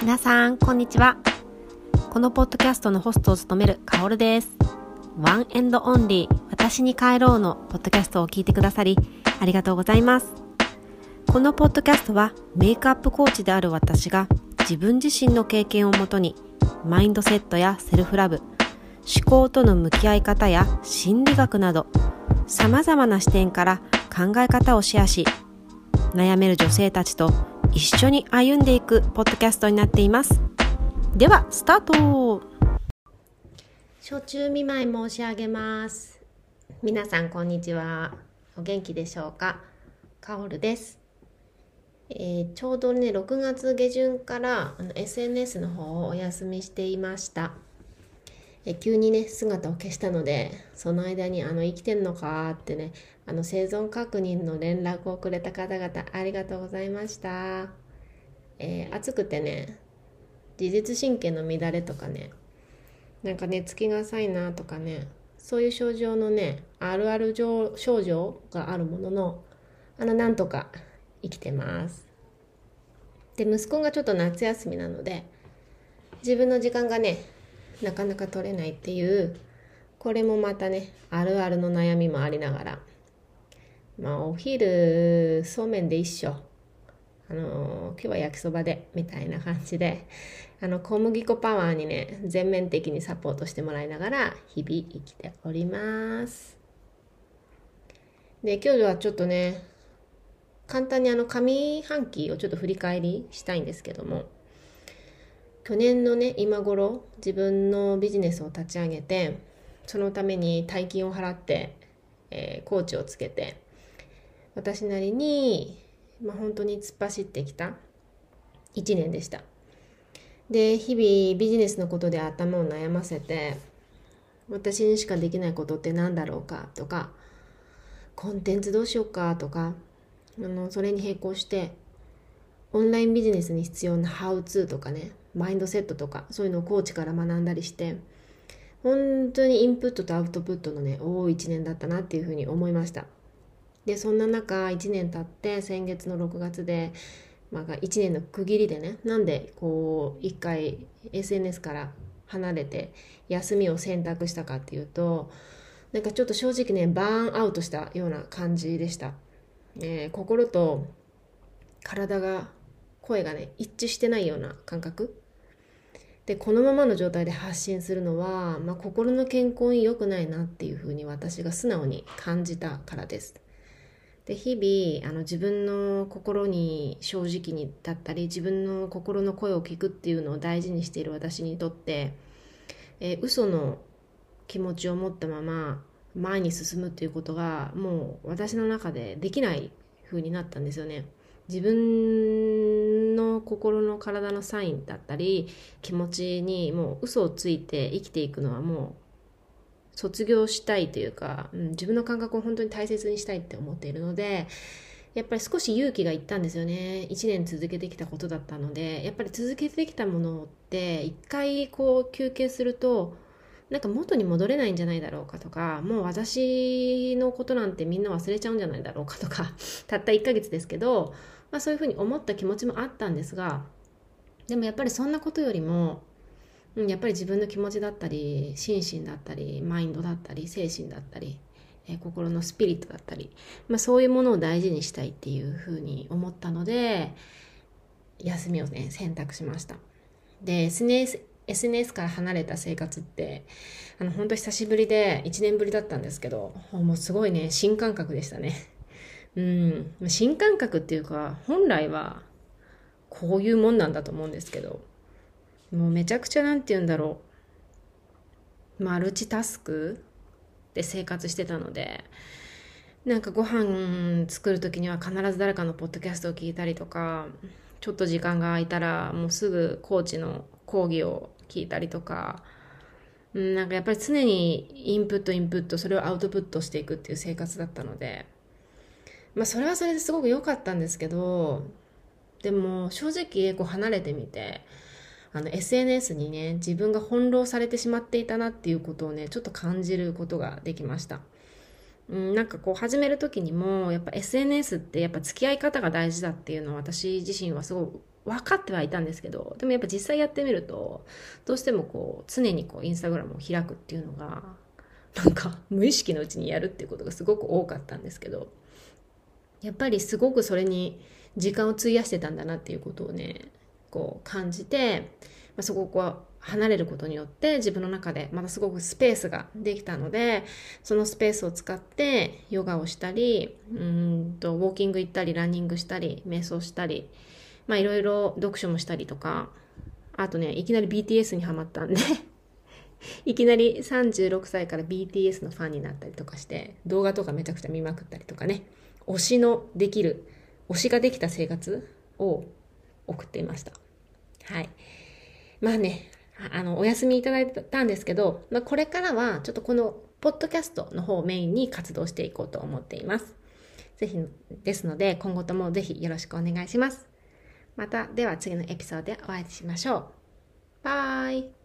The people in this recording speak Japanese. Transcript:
皆さん、こんにちは。このポッドキャストのホストを務めるカオルです。 One and Only、私に帰ろうのポッドキャストを聞いてくださり、ありがとうございます。このポッドキャストは、メイクアップコーチである私が、自分自身の経験をもとに、マインドセットやセルフラブ、思考との向き合い方や心理学など、様々な視点から考え方をシェアし、悩める女性たちと一緒に歩んでいくポッドキャストになっています。ではスタート。初中見舞い申し上げます。皆さんこんにちは。お元気でしょうか？かおるです、えーちょうどね6月下旬からあの SNS の方をお休みしていました。え急にね姿を消したのでその間にあの生きてんのかってねあの生存確認の連絡をくれた方々ありがとうございました、えー暑くてね自律神経の乱れとかねなんか寝つきが浅いなとかねそういう症状のねあるある症症状があるもののあのなんとか生きてます。で息子がちょっと夏休みなので自分の時間がねなかなか取れないっていうこれもまたねあるあるの悩みもありながら。まあお昼そうめんで一緒。あの今日は焼きそばでみたいな感じで。あの小麦粉パワーにね全面的にサポートしてもらいながら日々生きております。で今日はちょっとね簡単にあの上半期をちょっと振り返りしたいんですけども。去年のね今頃自分のビジネスを立ち上げてそのために大金を払って、えーコーチをつけて私なりに、まあ、本当に突っ走ってきた1年でした。で日々ビジネスのことで頭を悩ませて私にしかできないことって何だろうかとかコンテンツどうしようかとかあのそれに並行してオンラインビジネスに必要なハウツーとかねマインドセットとかそういうのをコーチから学んだりして本当にインプットとアウトプットのね多い1年だったなっていうふうに思いました。でそんな中1年経って先月の6月で、まあ、1年の区切りでねなんでこう一回 SNS から離れて休みを選択したかっていうとなんかちょっと正直ねバーンアウトしたような感じでした、えー心と体が声がね一致してないような感覚でこのままの状態で発信するのは、まあ、心の健康に良くないなっていうふうに私が素直に感じたからです。で日々あの自分の心に正直にだったり自分の心の声を聞くっていうのを大事にしている私にとって、えー嘘の気持ちを持ったまま前に進むっていうことがもう私の中でできない風になったんですよね。自分の心の体のサインだったり気持ちにもう嘘をついて生きていくのはもう卒業したいというか、うん自分の感覚を本当に大切にしたいって思っているのでやっぱり少し勇気がいったんですよね。1年続けてきたことだったのでやっぱり続けてきたものって一回こう休憩するとなんか元に戻れないんじゃないだろうかとかもう私のことなんてみんな忘れちゃうんじゃないだろうかとかたった1ヶ月ですけど、まあ、そういうふうに思った気持ちもあったんですがでもやっぱりそんなことよりもうんやっぱり自分の気持ちだったり心身だったりマインドだったり精神だったり、えー心のスピリットだったり、まあ、そういうものを大事にしたいっていうふうに思ったので休みをね選択しました。で SNS, SNS から離れた生活ってあの本当久しぶりで1年ぶりだったんですけどもうすごいね新感覚でしたね。うん。新感覚っていうか本来はこういうもんなんだと思うんですけどもうめちゃくちゃなんて言うんだろう。マルチタスクで生活してたのでなんかご飯作る時には必ず誰かのポッドキャストを聞いたりとかちょっと時間が空いたらもうすぐコーチの講義を聞いたりとかうんなんかやっぱり常にインプットインプットそれをアウトプットしていくっていう生活だったのでまあそれはそれですごく良かったんですけどでも正直こう離れてみてあの SNS にね自分が翻弄されてしまっていたなっていうことをねちょっと感じることができました。うん、なんかこう始める時にもやっぱ SNS ってやっぱ付き合い方が大事だっていうのを私自身はすごい分かってはいたんですけどでもやっぱ実際やってみるとどうしてもこう常にこうインスタグラムを開くっていうのがなんか無意識のうちにやるっていうことがすごく多かったんですけどやっぱりすごくそれに時間を費やしてたんだなっていうことをねこう感じて、まあ、そこを離れることによって自分の中でまたすごくスペースができたのでそのスペースを使ってヨガをしたりうんとウォーキング行ったりランニングしたり瞑想したりまあいろいろ読書もしたりとかあとねいきなり BTS にはまったんで いきなり36歳から BTS のファンになったりとかして動画とかめちゃくちゃ見まくったりとかね。推しのできる推しができた生活を送っていました。はい。まあねあのお休みいただいたんですけど、まあ、これからはちょっとこのポッドキャストの方をメインに活動していこうと思っています。ぜひですので今後ともぜひよろしくお願いします。またでは次のエピソードでお会いしましょう。バイ。